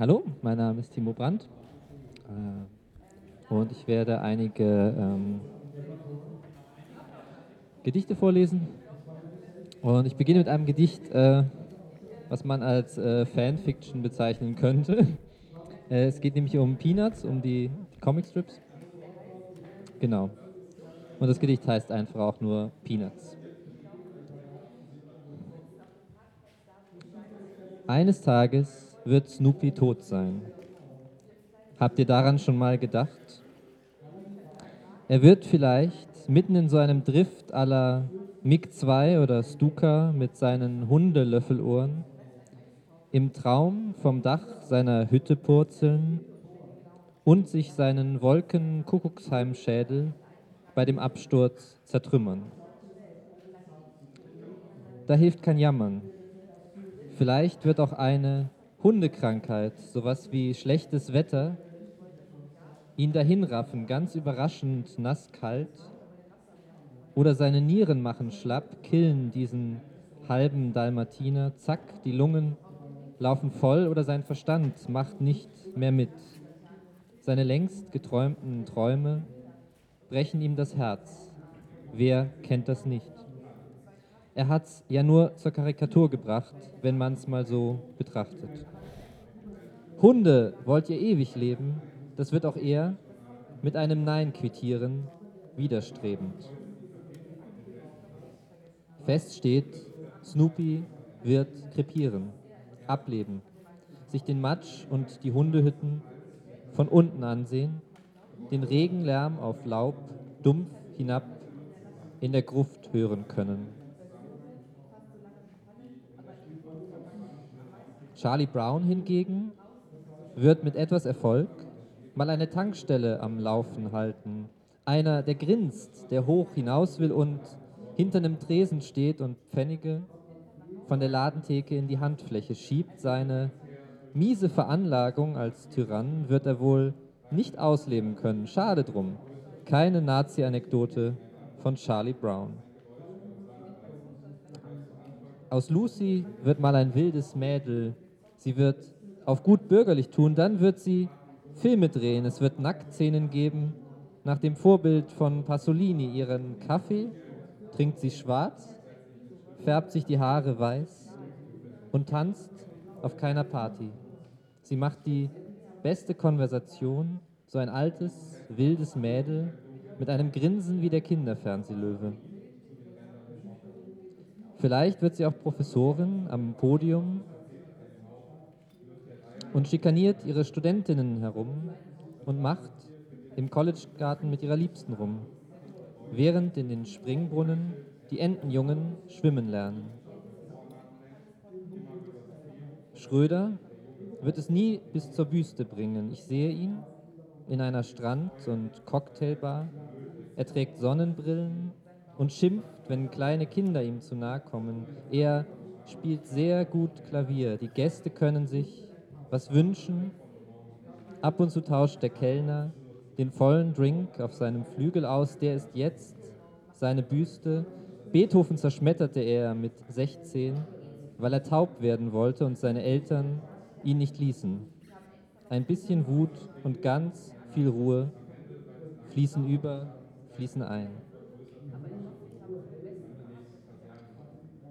Hallo, mein Name ist Timo Brandt äh, und ich werde einige ähm, Gedichte vorlesen. Und ich beginne mit einem Gedicht, äh, was man als äh, Fanfiction bezeichnen könnte. Äh, es geht nämlich um Peanuts, um die, die Comicstrips. Genau. Und das Gedicht heißt einfach auch nur Peanuts. Eines Tages wird Snoopy tot sein. Habt ihr daran schon mal gedacht? Er wird vielleicht mitten in so einem Drift aller MiG 2 oder Stuka mit seinen Hundelöffelohren im Traum vom Dach seiner Hütte purzeln und sich seinen Wolkenkuckucksheimschädel bei dem Absturz zertrümmern. Da hilft kein Jammern. Vielleicht wird auch eine Hundekrankheit, sowas wie schlechtes Wetter, ihn dahinraffen, ganz überraschend nass-kalt, oder seine Nieren machen schlapp, killen diesen halben Dalmatiner, zack, die Lungen laufen voll oder sein Verstand macht nicht mehr mit. Seine längst geträumten Träume brechen ihm das Herz. Wer kennt das nicht? Er hat es ja nur zur Karikatur gebracht, wenn man es mal so betrachtet. Hunde, wollt ihr ewig leben? Das wird auch er mit einem Nein quittieren, widerstrebend. Fest steht, Snoopy wird krepieren, ableben, sich den Matsch und die Hundehütten von unten ansehen, den Regenlärm auf Laub dumpf hinab in der Gruft hören können. Charlie Brown hingegen wird mit etwas Erfolg mal eine Tankstelle am Laufen halten. Einer, der grinst, der hoch hinaus will und hinter einem Tresen steht und Pfennige von der Ladentheke in die Handfläche schiebt. Seine miese Veranlagung als Tyrann wird er wohl nicht ausleben können. Schade drum. Keine Nazi-Anekdote von Charlie Brown. Aus Lucy wird mal ein wildes Mädel Sie wird auf gut bürgerlich tun, dann wird sie Filme drehen. Es wird Nacktszenen geben. Nach dem Vorbild von Pasolini ihren Kaffee trinkt sie schwarz, färbt sich die Haare weiß und tanzt auf keiner Party. Sie macht die beste Konversation, so ein altes, wildes Mädel mit einem Grinsen wie der Kinderfernsehlöwe. Vielleicht wird sie auch Professorin am Podium und schikaniert ihre Studentinnen herum und macht im Collegegarten mit ihrer Liebsten rum, während in den Springbrunnen die Entenjungen schwimmen lernen. Schröder wird es nie bis zur Büste bringen. Ich sehe ihn in einer Strand- und Cocktailbar. Er trägt Sonnenbrillen und schimpft, wenn kleine Kinder ihm zu nahe kommen. Er spielt sehr gut Klavier. Die Gäste können sich was wünschen. Ab und zu tauscht der Kellner den vollen Drink auf seinem Flügel aus, der ist jetzt seine Büste. Beethoven zerschmetterte er mit 16, weil er taub werden wollte und seine Eltern ihn nicht ließen. Ein bisschen Wut und ganz viel Ruhe fließen über, fließen ein.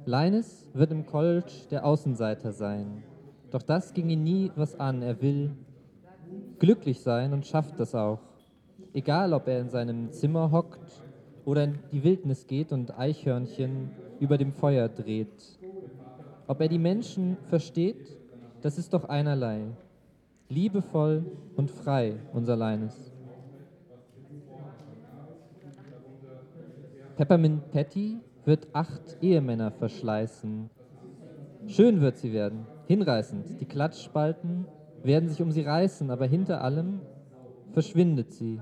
Leines wird im College der Außenseiter sein. Doch das ging ihn nie was an. Er will glücklich sein und schafft das auch. Egal, ob er in seinem Zimmer hockt oder in die Wildnis geht und Eichhörnchen über dem Feuer dreht. Ob er die Menschen versteht, das ist doch einerlei. Liebevoll und frei, unser Leines. Peppermint Patty wird acht Ehemänner verschleißen. Schön wird sie werden, hinreißend. Die Klatschspalten werden sich um sie reißen, aber hinter allem verschwindet sie,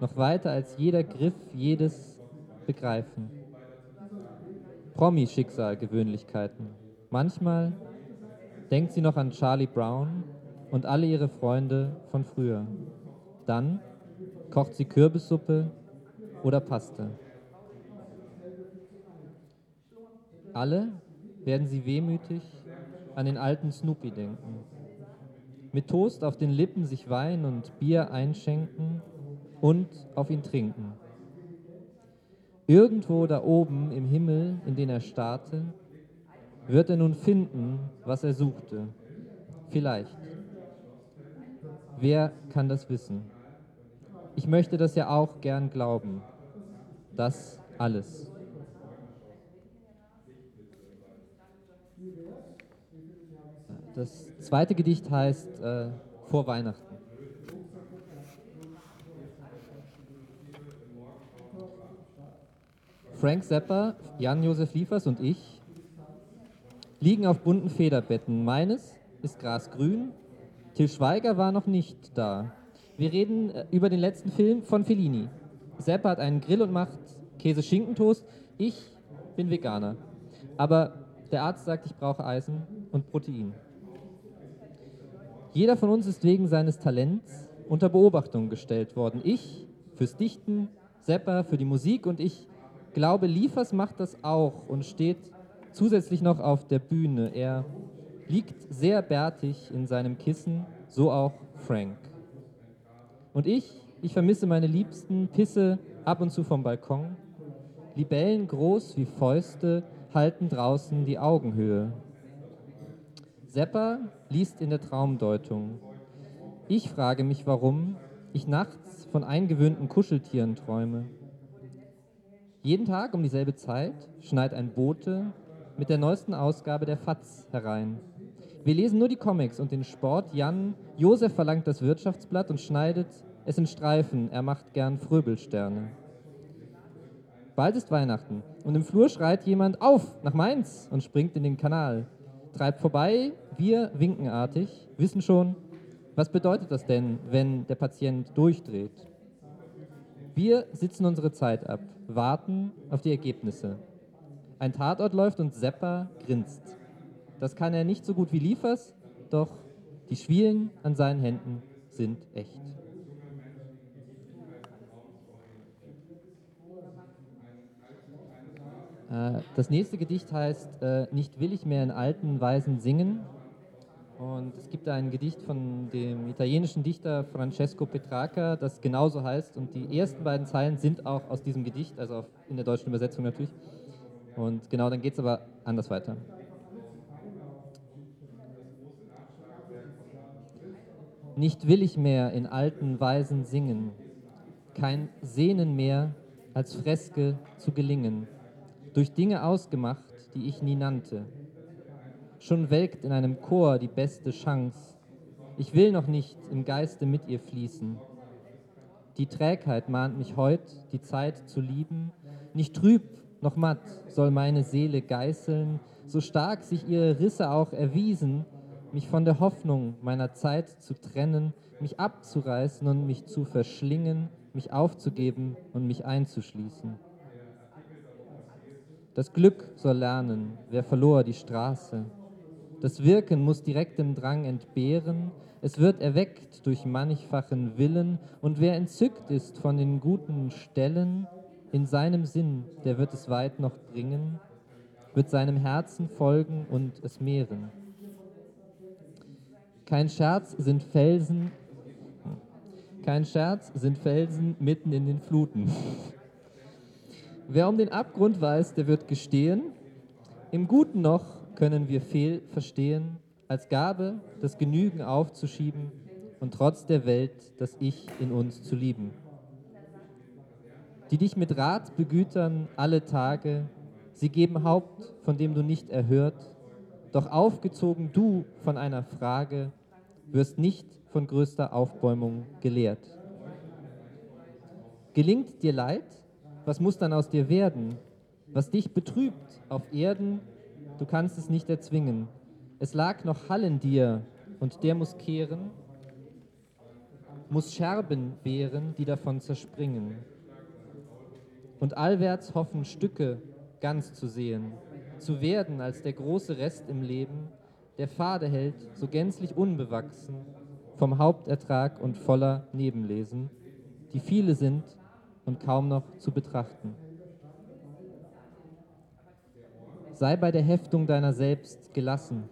noch weiter als jeder Griff, jedes Begreifen. Promi-Schicksal, Gewöhnlichkeiten. Manchmal denkt sie noch an Charlie Brown und alle ihre Freunde von früher. Dann kocht sie Kürbissuppe oder Paste. Alle werden sie wehmütig an den alten Snoopy denken. mit Toast auf den Lippen sich Wein und Bier einschenken und auf ihn trinken. Irgendwo da oben im Himmel, in den er starrte, wird er nun finden, was er suchte. Vielleicht. Wer kann das wissen? Ich möchte das ja auch gern glauben. Das alles. Das zweite Gedicht heißt äh, Vor Weihnachten. Frank Zappa, Jan-Josef Liefers und ich liegen auf bunten Federbetten. Meines ist grasgrün, Till Schweiger war noch nicht da. Wir reden äh, über den letzten Film von Fellini. Zappa hat einen Grill und macht Käse-Schinkentoast. Ich bin Veganer. Aber der Arzt sagt, ich brauche Eisen und Protein. Jeder von uns ist wegen seines Talents unter Beobachtung gestellt worden. Ich fürs Dichten, Sepper für die Musik und ich glaube, Liefers macht das auch und steht zusätzlich noch auf der Bühne. Er liegt sehr bärtig in seinem Kissen, so auch Frank. Und ich, ich vermisse meine Liebsten, pisse ab und zu vom Balkon. Libellen groß wie Fäuste halten draußen die Augenhöhe. Sepper liest in der Traumdeutung. Ich frage mich, warum ich nachts von eingewöhnten Kuscheltieren träume. Jeden Tag um dieselbe Zeit schneit ein Bote mit der neuesten Ausgabe der FAZ herein. Wir lesen nur die Comics und den Sport. Jan, Josef verlangt das Wirtschaftsblatt und schneidet es in Streifen. Er macht gern Fröbelsterne. Bald ist Weihnachten und im Flur schreit jemand auf nach Mainz und springt in den Kanal treibt vorbei, wir winkenartig, wissen schon, was bedeutet das denn, wenn der Patient durchdreht? Wir sitzen unsere Zeit ab, warten auf die Ergebnisse. Ein Tatort läuft und Sepper grinst. Das kann er nicht so gut wie Liefers, doch die Schwielen an seinen Händen sind echt. Das nächste Gedicht heißt äh, Nicht will ich mehr in alten Weisen singen. Und es gibt ein Gedicht von dem italienischen Dichter Francesco Petrarca, das genauso heißt. Und die ersten beiden Zeilen sind auch aus diesem Gedicht, also in der deutschen Übersetzung natürlich. Und genau, dann geht es aber anders weiter. Nicht will ich mehr in alten Weisen singen, kein Sehnen mehr als Freske zu gelingen durch Dinge ausgemacht, die ich nie nannte. Schon welkt in einem Chor die beste Chance. Ich will noch nicht im Geiste mit ihr fließen. Die Trägheit mahnt mich heut, die Zeit zu lieben. Nicht trüb noch matt soll meine Seele geißeln, so stark sich ihre Risse auch erwiesen, mich von der Hoffnung meiner Zeit zu trennen, mich abzureißen und mich zu verschlingen, mich aufzugeben und mich einzuschließen. Das Glück soll lernen, wer verlor die Straße. Das Wirken muss direktem Drang entbehren, es wird erweckt durch mannigfachen Willen, und wer entzückt ist von den guten Stellen, in seinem Sinn, der wird es weit noch bringen, wird seinem Herzen folgen und es mehren. Kein Scherz sind Felsen, kein Scherz sind Felsen mitten in den Fluten. Wer um den Abgrund weiß, der wird gestehen. Im Guten noch können wir fehl verstehen, als Gabe das Genügen aufzuschieben und trotz der Welt das Ich in uns zu lieben. Die dich mit Rat begütern alle Tage, sie geben Haupt, von dem du nicht erhört, doch aufgezogen du von einer Frage, wirst nicht von größter Aufbäumung gelehrt. Gelingt dir Leid, was muss dann aus dir werden? Was dich betrübt auf Erden, du kannst es nicht erzwingen. Es lag noch Hall in dir und der muss kehren, muss Scherben wehren, die davon zerspringen. Und allwärts hoffen Stücke ganz zu sehen, zu werden als der große Rest im Leben, der Pfade hält, so gänzlich unbewachsen, vom Hauptertrag und voller Nebenlesen, die viele sind und kaum noch zu betrachten. Sei bei der Heftung deiner selbst gelassen.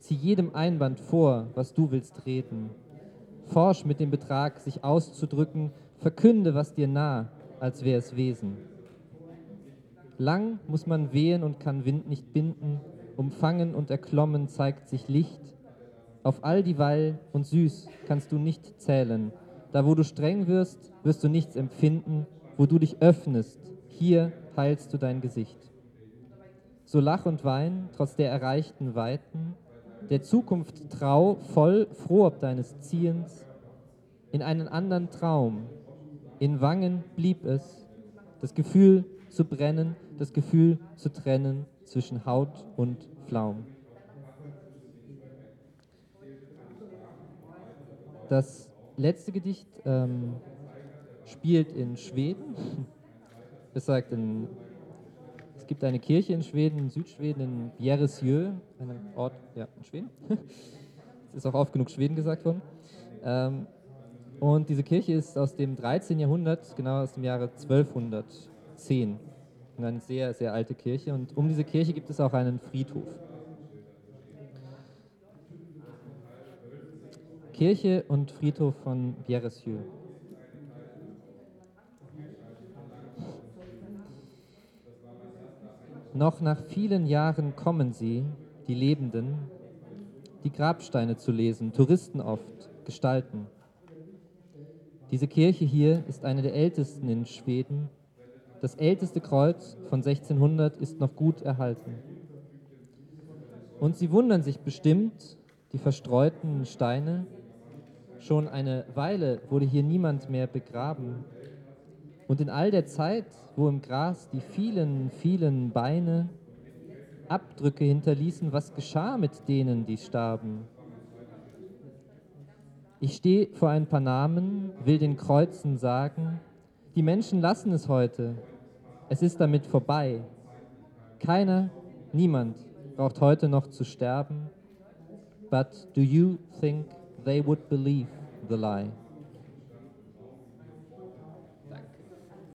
Zieh jedem Einwand vor, was du willst reden. Forsch mit dem Betrag, sich auszudrücken, verkünde, was dir nah, als wär es Wesen. Lang muss man wehen und kann Wind nicht binden, umfangen und erklommen zeigt sich Licht. Auf all die Weil und süß kannst du nicht zählen. Da wo du streng wirst, wirst du nichts empfinden, wo du dich öffnest, hier heilst du dein Gesicht. So lach und wein, trotz der erreichten Weiten, der Zukunft trau, voll, froh ob deines Ziehens, in einen anderen Traum, in Wangen blieb es, das Gefühl zu brennen, das Gefühl zu trennen zwischen Haut und Flaum. Das letzte Gedicht ähm, spielt in Schweden. Es sagt, in, es gibt eine Kirche in Schweden, in Südschweden, in Bjäresjö, einem Ort ja, in Schweden. es ist auch oft genug Schweden gesagt worden. Ähm, und diese Kirche ist aus dem 13. Jahrhundert, genau aus dem Jahre 1210. Eine sehr, sehr alte Kirche. Und um diese Kirche gibt es auch einen Friedhof. Kirche und Friedhof von Bjäresjö. Noch nach vielen Jahren kommen sie, die Lebenden, die Grabsteine zu lesen, Touristen oft, Gestalten. Diese Kirche hier ist eine der ältesten in Schweden. Das älteste Kreuz von 1600 ist noch gut erhalten. Und sie wundern sich bestimmt, die verstreuten Steine. Schon eine Weile wurde hier niemand mehr begraben. Und in all der Zeit, wo im Gras die vielen, vielen Beine Abdrücke hinterließen, was geschah mit denen, die starben? Ich stehe vor ein paar Namen, will den Kreuzen sagen, die Menschen lassen es heute, es ist damit vorbei. Keiner, niemand braucht heute noch zu sterben. But do you think they would believe the lie?